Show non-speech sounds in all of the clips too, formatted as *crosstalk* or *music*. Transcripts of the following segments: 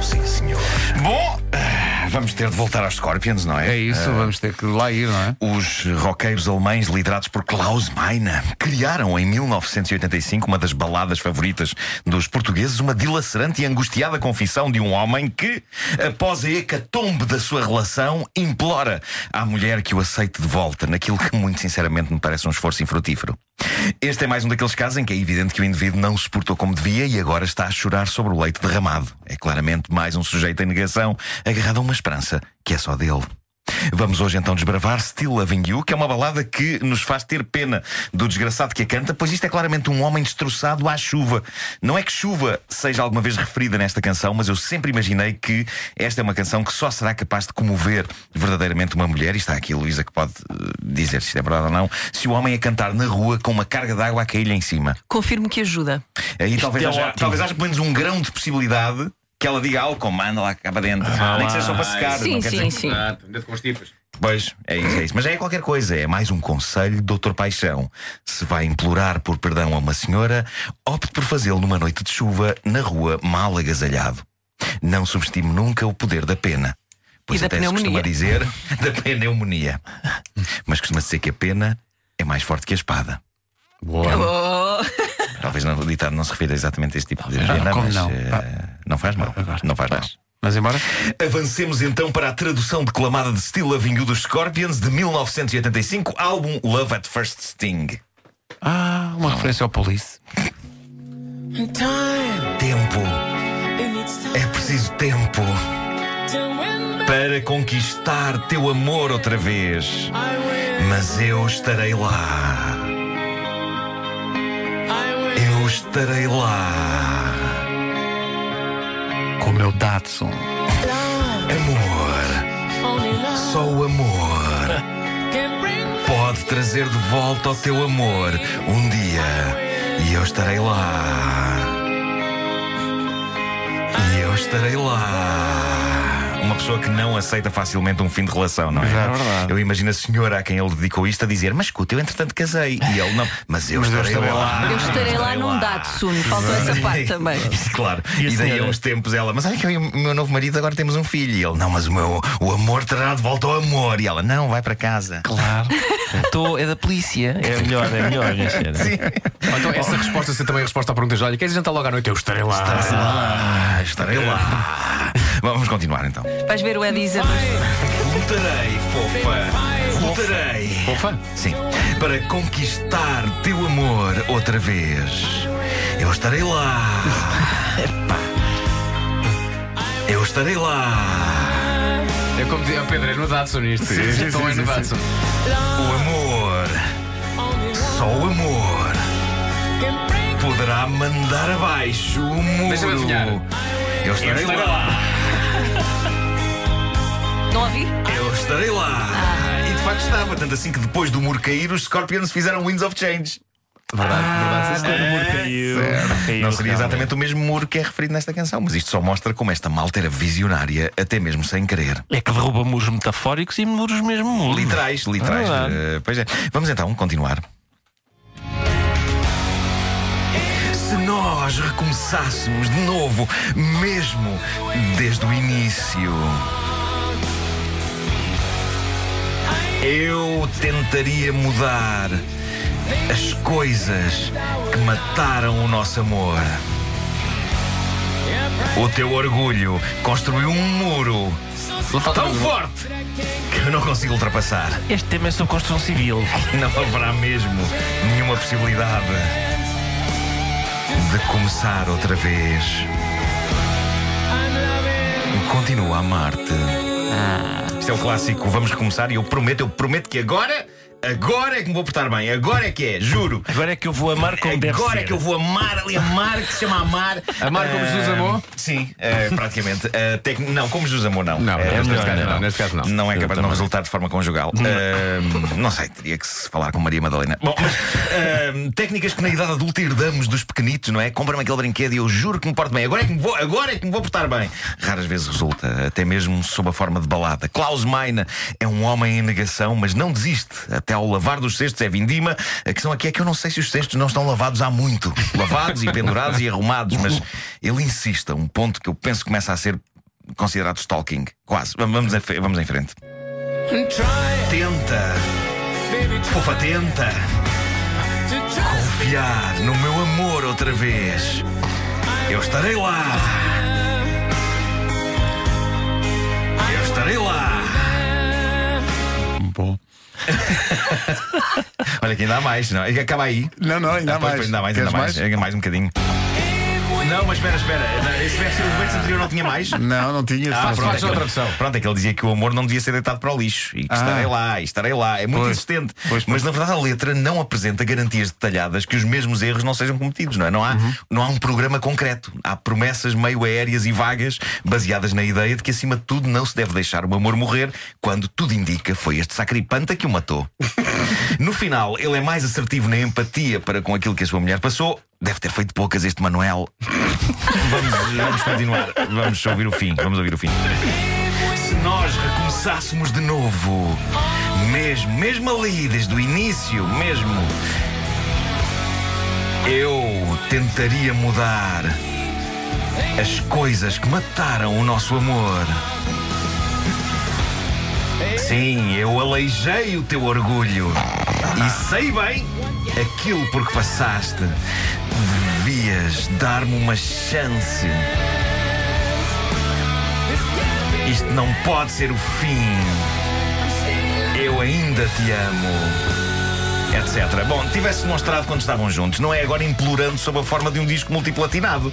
sim senhor. Bom, ah, vamos ter de voltar aos Scorpions, não é? É isso, vamos ter que lá ir, não é? Os roqueiros alemães, liderados por Klaus Meine, criaram em 1985 uma das baladas favoritas dos portugueses, uma dilacerante e angustiada confissão de um homem que, após a hecatombe da sua relação, implora à mulher que o aceite de volta, naquilo que, muito sinceramente, me parece um esforço infrutífero. Este é mais um daqueles casos em que é evidente que o indivíduo não se portou como devia e agora está a chorar sobre o leite derramado. É claramente mais um sujeito em negação, agarrado a uma esperança que é só dele. Vamos hoje então desbravar Still Loving You, que é uma balada que nos faz ter pena do desgraçado que a canta, pois isto é claramente um homem destroçado à chuva. Não é que chuva seja alguma vez referida nesta canção, mas eu sempre imaginei que esta é uma canção que só será capaz de comover verdadeiramente uma mulher, e está aqui a Luísa que pode uh, dizer se isto é verdade ou não, se o homem a cantar na rua com uma carga de água a cair-lhe em cima. Confirmo que ajuda. Aí talvez, é haja, ótimo. talvez haja pelo menos um grão de possibilidade que ela diga algo como manda lá cá para dentro. Nem que seja só para secar. Sim, não quer sim, dizer- sim. Ah, com tipas. Pois, é isso, é isso. Mas é qualquer coisa, é mais um conselho, doutor Paixão. Se vai implorar por perdão a uma senhora, opte por fazê-lo numa noite de chuva, na rua, mal agasalhado. Não subestime nunca o poder da pena. Pois E da até se costuma pneumonia. dizer *laughs* da pneumonia. Mas costuma-se dizer que a pena é mais forte que a espada. Boa. Oh, Talvez não, o ditado não se refira exatamente a este tipo de pena, como mas não? Ah. Não faz mal. Não faz mal. Mas embora? Avancemos então para a tradução declamada de Still Loving You dos Scorpions de 1985, álbum Love at First Sting. Ah, uma referência ao Police. Tempo. É preciso tempo para conquistar teu amor outra vez. Mas eu estarei lá. Eu estarei lá. Com o meu Datsun. Amor. Só o amor pode trazer de volta o teu amor um dia. E eu estarei lá. E eu estarei lá. Uma pessoa que não aceita facilmente um fim de relação, não é? É verdade. Eu imagino a senhora a quem ele dedicou isto a dizer: Mas escuta, eu entretanto casei. E ele não, mas eu Mas eu estarei, estarei lá. lá. eu estarei lá num Datsun, faltou essa parte também. *laughs* claro. E E, daí a uns tempos ela, mas olha que eu e o meu novo marido agora temos um filho. E ele, não, mas o meu o amor terá de volta ao amor. E ela, não, vai para casa. Claro. Tô, é da polícia. *laughs* É melhor, é melhor. Sim. Então essa resposta ser também a resposta à pergunta: olha, queres jantar logo à noite? Eu estarei lá. Ah, estarei lá. Vamos continuar então. Vais ver o dizer. Lutarei, fofa. Lutarei. Fofa? Sim. Para conquistar teu amor outra vez. Eu estarei lá. *laughs* Eu estarei lá. É como dizia o Pedro, é no Datsun isto. Então é no Datsun. O amor, só o amor, poderá mandar abaixo o muro. Deixa-me adivinhar. Eu estarei lá. Não ouvi? Eu estarei lá. E de facto estava, tanto assim que depois do muro cair, os Scorpions fizeram Winds of Change. Verdade, verdade. sim, Quando o senhor. muro caiu, caiu Não seria exatamente o mesmo muro que é referido nesta canção, mas isto só mostra como esta malta era visionária, até mesmo sem querer. É que derruba muros metafóricos e muros mesmo muros. Literais, literais. Eh, pois é. Vamos então continuar. Nós recomeçássemos de novo, mesmo desde o início, eu tentaria mudar as coisas que mataram o nosso amor. O teu orgulho construiu um muro tão forte que eu não consigo ultrapassar. Este tema é sobre construção civil. Não haverá mesmo nenhuma possibilidade de começar outra vez. Continuo a amar-te. Isto é o clássico. Vamos recomeçar e eu prometo, eu prometo que agora, agora é que me vou portar bem. Agora é que é, juro. Agora é que eu vou amar como deve Agora é que eu vou amar ali, amar, que se chama amar. Amar como Ah, Jesus amou? Sim, eh, praticamente. Tec- Não, como Jesus amou, não. Não, neste caso não. não. Neste caso não. não é capaz de não resultar de forma conjugal. Não sei, teria que se falar com Maria Madalena. Bom, mas técnicas que na idade adulta herdamos dos pequenitos, não é? Compra-me aquele brinquedo e eu juro que me porto bem. Agora é que me vou, agora é que me vou portar bem. Raras vezes resulta, até mesmo sob a forma de balada. Klaus Meine é um homem em negação, mas não desiste, Até ao lavar dos cestos é vindima. A questão aqui é que eu não sei se os cestos não estão lavados há muito. Lavados e pendurados e arrumados, mas ele insiste a um ponto que eu penso que começa a ser considerado stalking. Quase. Vamos vamos em frente. Tenta. Fofa, tenta. Confiar no meu amor outra vez. Eu estarei lá. Eu estarei lá. Bom. *laughs* Olha que ainda há mais, não? é? Acaba aí. Não, não, ainda há mais. ainda há mais, Queres ainda mais. mais? É mais um bocadinho. Não, mas espera, espera. Esse verso o verso anterior não tinha mais? Não, não tinha. Ah, pronto, faz é outra tradução. pronto, é que ele dizia que o amor não devia ser deitado para o lixo e que Ah. estarei lá, e estarei lá. É muito Pois. insistente. Pois, Mas na verdade a letra não apresenta garantias detalhadas que os mesmos erros não sejam cometidos, não é? Não há, Uhum. não há um programa concreto. Há promessas meio aéreas e vagas baseadas na ideia de que acima de tudo não se deve deixar o amor morrer quando tudo indica foi este sacripanta que o matou. *laughs* No final, ele é mais assertivo na empatia para com aquilo que a sua mulher passou. Deve ter feito poucas este Manuel. *laughs* vamos, vamos continuar. Vamos ouvir o fim. Vamos ouvir o fim. Se nós recomeçássemos de novo, mesmo, mesmo ali, desde o início, mesmo, eu tentaria mudar as coisas que mataram o nosso amor. Sim, eu aleijei o teu orgulho e sei bem aquilo por que passaste. Devias dar-me uma chance. Isto não pode ser o fim. Eu ainda te amo. Etc. Bom, tivesse demonstrado quando estavam juntos, não é agora implorando sob a forma de um disco multiplatinado.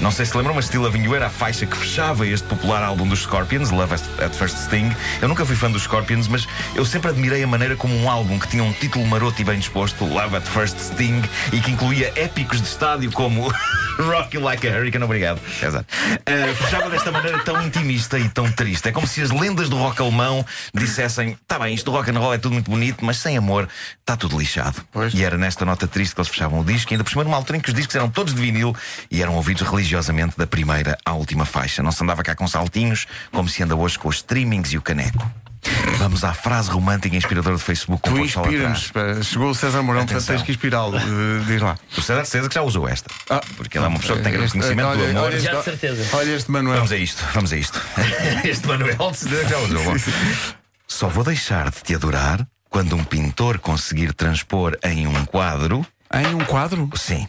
Não sei se lembram, mas Still Loving You era a faixa que fechava este popular álbum dos Scorpions, Love at First Sting. Eu nunca fui fã dos Scorpions, mas eu sempre admirei a maneira como um álbum que tinha um título maroto e bem disposto, Love at First Sting, e que incluía épicos de estádio como *laughs* Rock You Like a Hurricane, obrigado, César. Uh, fechava desta maneira tão intimista e tão triste. É como se as lendas do rock alemão dissessem: tá bem, isto do rock and roll é tudo muito bonito, mas sem amor está tudo lixado. Pois. E era nesta nota triste que eles fechavam o disco, e ainda por cima numa altura em que os discos eram todos de vinil e eram ouvidos religiosamente da primeira à última faixa. Não se andava cá com saltinhos, como se anda hoje com os streamings e o caneco. Vamos à frase romântica e inspiradora do Facebook com Tu inspira-nos. Chegou o César Mourão, portanto tens que inspirá-lo. Diz lá. O César César que já usou esta. Ah. porque ele é uma pessoa que tem grande conhecimento do olha- amor. olha Já de certeza. Olha este Manuel. Vamos a isto, vamos a isto. *laughs* este Manuel de certeza que já usou. *laughs* Só vou deixar de te adorar quando um pintor conseguir transpor em um quadro, Em um quadro? sim,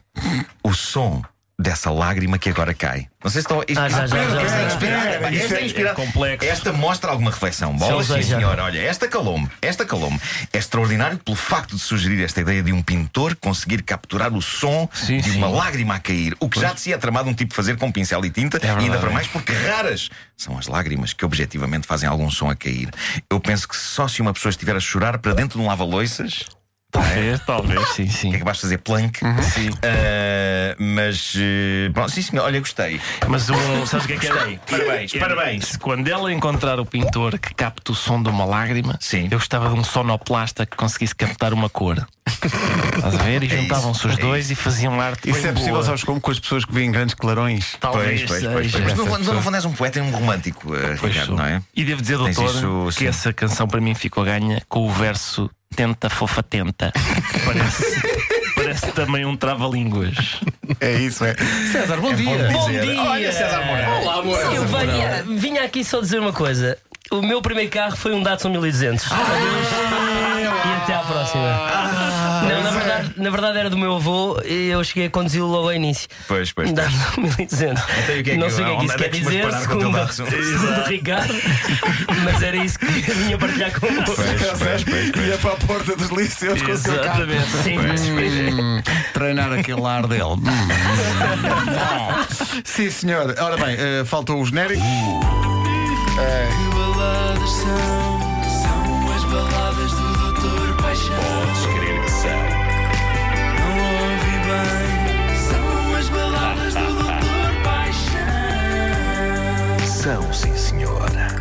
o som dessa lágrima que agora cai. Não sei se estão. Ah, já, já, já, esta é inspirada, pá, esta é inspirada. complexo. Esta mostra alguma reflexão. Bolas, sim, senhor. Olha, esta calou-me. Esta calou-me. É extraordinário pelo facto de sugerir esta ideia de um pintor conseguir capturar o som Sim, de sim. uma lágrima a cair. O que já de si é tramado um tipo fazer com pincel e tinta, e ainda para é. mais porque raras são as lágrimas que objetivamente fazem algum som a cair. Eu penso que só se uma pessoa estiver a chorar para dentro de um lava-loiças. Talvez, talvez, sim, sim. Que é capaz de fazer plank. Sim. Ah, mas. eh, pronto, sim, senhor. Olha, gostei. Mas um, sabes o que é que é? Parabéns, É- parabéns. Quando ela encontrar o pintor que capta o som de uma lágrima, Sim. eu gostava de um sonoplasta que conseguisse captar uma cor. *laughs* Estás a ver? E É juntavam-se os é dois e faziam arte. Isso bem é possível, boa. sabes como? Com as pessoas que veem grandes clarões. Talvez Pois, pois, pois, seja. pois. Mas no, fundo- no pessoas. fundo és um poeta e um romântico, eh, Pois Ricardo, sou. não é? E devo dizer, doutor, isso, que sim. essa canção para mim ficou ganha com o verso Tenta Fofa Tenta. *laughs* Parece, parece também um trava-línguas. É isso, é. César, bom dia. Bom dizer. dia! Olha, César. Olá, amor. Eu vinha, vinha aqui só dizer uma coisa. O meu primeiro carro foi um Datsun 1200. Adeus. E até à próxima. Não, na verdade, era do meu avô e eu cheguei a conduzi-lo logo ao início. Pois, pois. Datsun 1200. Então, e o que é que- Não sei o que é que isso é quer que foste dizer, segundo, *laughs* o Ricardo. Mas era isso que eu vinha partilhar com pois. Ia para a porta dos liceus com o seu carro. Exatamente. Sim. Hum, treinar aquele ar dele. Hum. Bom. Sim, senhor. Ora bem, eh, faltou o genérico. Que baladas são, são as baladas bem. São as baladas do Doutor Paixão. São, sim, senhora.